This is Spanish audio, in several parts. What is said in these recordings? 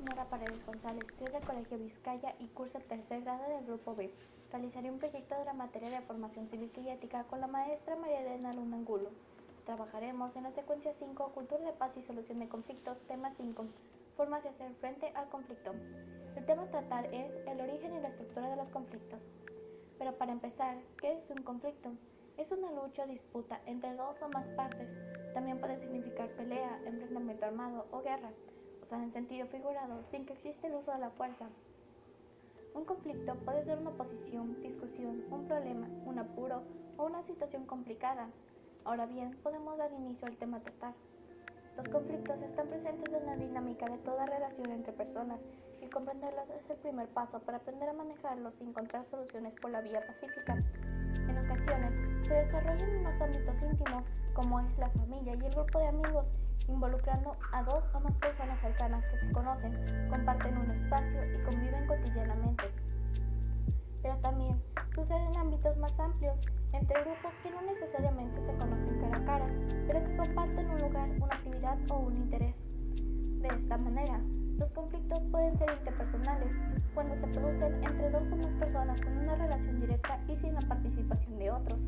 Dinora Paredes González, soy del Colegio Vizcaya y curso el tercer grado del Grupo B. Realizaré un proyecto de la materia de formación cívica y ética con la maestra María Elena Luna Angulo. Trabajaremos en la secuencia 5, Cultura de Paz y Solución de Conflictos, tema 5, Formas de hacer frente al conflicto. El tema a tratar es el origen y la estructura de los conflictos. Pero para empezar, ¿qué es un conflicto? Es una lucha o disputa entre dos o más partes. También puede significar pelea, enfrentamiento armado o guerra en sentido figurado sin que exista el uso de la fuerza. Un conflicto puede ser una oposición, discusión, un problema, un apuro o una situación complicada. Ahora bien, podemos dar inicio al tema a tratar. Los conflictos están presentes en la dinámica de toda relación entre personas y comprenderlas es el primer paso para aprender a manejarlos y encontrar soluciones por la vía pacífica. En ocasiones se desarrollan en los ámbitos íntimos como es la familia y el grupo de amigos involucrando a dos o más personas cercanas que se conocen, comparten un espacio y conviven cotidianamente. Pero también sucede en ámbitos más amplios, entre grupos que no necesariamente se conocen cara a cara, pero que comparten un lugar, una actividad o un interés. De esta manera, los conflictos pueden ser interpersonales, cuando se producen entre dos o más personas con una relación directa y sin la participación de otros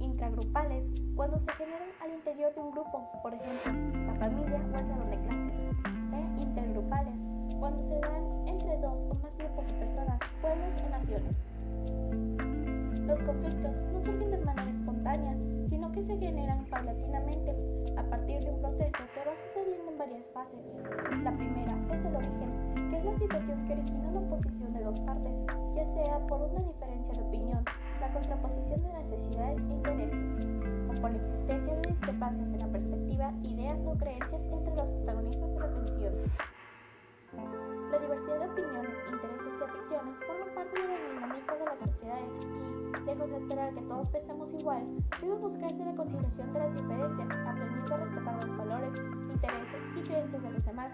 intragrupales cuando se generan al interior de un grupo, por ejemplo, familia o el salón de clases, e intergrupales cuando se dan entre dos o más grupos de personas, pueblos o naciones. Los conflictos no surgen de manera espontánea, sino que se generan paulatinamente a partir de un proceso que va sucediendo en varias fases. La primera es el origen, que es la situación que origina la oposición de dos partes, ya sea por una diferencia de opinión, la contraposición de necesidades e intereses, o por la existencia de discrepancias en la perspectiva, ideas creencias entre los protagonistas de la tensión. La diversidad de opiniones, intereses y aficiones forman parte de la dinámica de las sociedades y, lejos de esperar que todos pensemos igual, debe buscarse la consideración de las diferencias, aprendiendo a respetar los valores, intereses y creencias de los demás,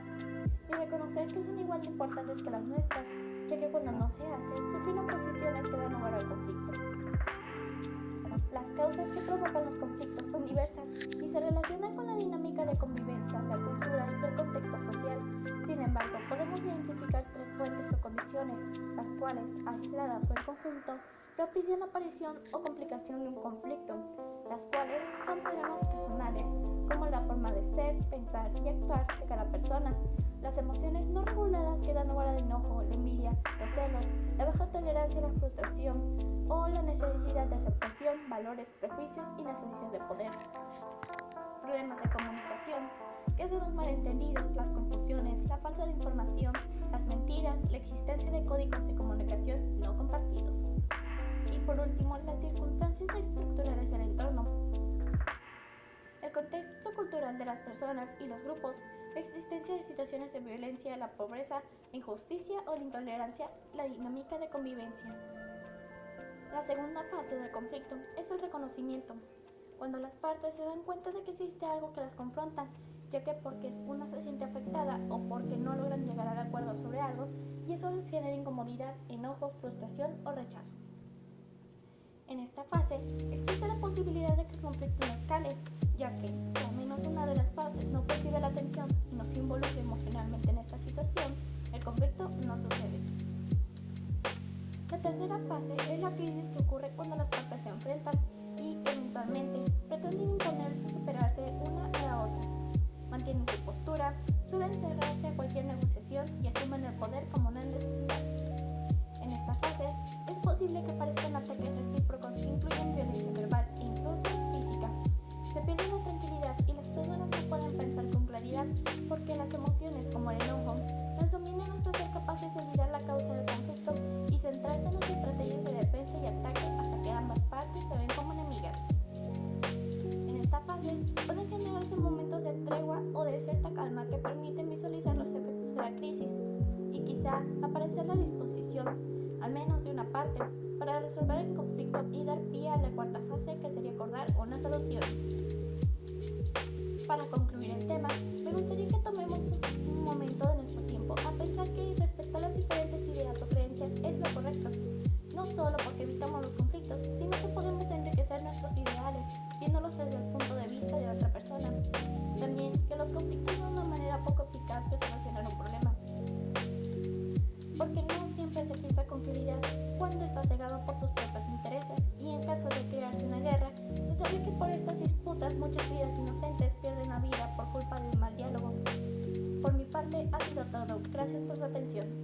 y reconocer que son igual de importantes que las nuestras, ya que cuando no se hace, surgen oposiciones que dan lugar al conflicto. Las causas que provocan los conflictos son diversas y se relacionan con la dinámica de convivencia, la cultura y el contexto social. Sin embargo, podemos identificar tres fuentes o condiciones, las cuales, aisladas o en conjunto, propician la aparición o complicación de un conflicto, las cuales son problemas personales, como la forma de ser, pensar y actuar de cada persona, las emociones no reguladas que dan lugar al enojo, la envidia, los celos, la baja tolerancia a la frustración o la necesidad de aceptación, valores, prejuicios y necesidad de poder. Problemas de comunicación, que son los malentendidos, las confusiones, la falta de información, las mentiras, la existencia de códigos de comunicación no compartidos. Y por último, las circunstancias estructurales del entorno. El contexto cultural de las personas y los grupos la existencia de situaciones de violencia, la pobreza, la injusticia o la intolerancia, la dinámica de convivencia. La segunda fase del conflicto es el reconocimiento, cuando las partes se dan cuenta de que existe algo que las confronta, ya que porque una se siente afectada o porque no logran llegar al acuerdo sobre algo, y eso les genera incomodidad, enojo, frustración o rechazo. En esta fase existe la posibilidad de que el conflicto no escale, ya que si al menos una de las partes no percibe la atención y no se involucra emocionalmente en esta situación, el conflicto no sucede. La tercera fase es la crisis que ocurre cuando las partes se enfrentan eventualmente pretenden imponerse o superarse una a la otra. Mantienen su postura, suelen cerrarse a cualquier negociación y asumen el poder como una necesidad. En esta fase es posible que aparezcan ataques recíprocos que incluyen violencia verbal e incluso se pierde la tranquilidad y las personas no pueden pensar con claridad porque las emociones como aparecer la disposición, al menos de una parte, para resolver el conflicto y dar pie a la cuarta fase que sería acordar una solución. Para concluir el tema, me gustaría que tomemos un momento de nuestro tiempo a pensar que respetar las diferentes ideas o creencias es lo correcto, no solo porque evitamos los conflictos, sino que podemos enriquecer nuestros ideales viéndolos desde el punto de vista de otra persona. También que los conflictos son una manera poco porque no siempre se piensa con claridad cuando estás cegado por tus propios intereses y en caso de crearse una guerra, se sabe que por estas disputas muchas vidas inocentes pierden la vida por culpa del mal diálogo. Por mi parte ha sido todo. Gracias por su atención.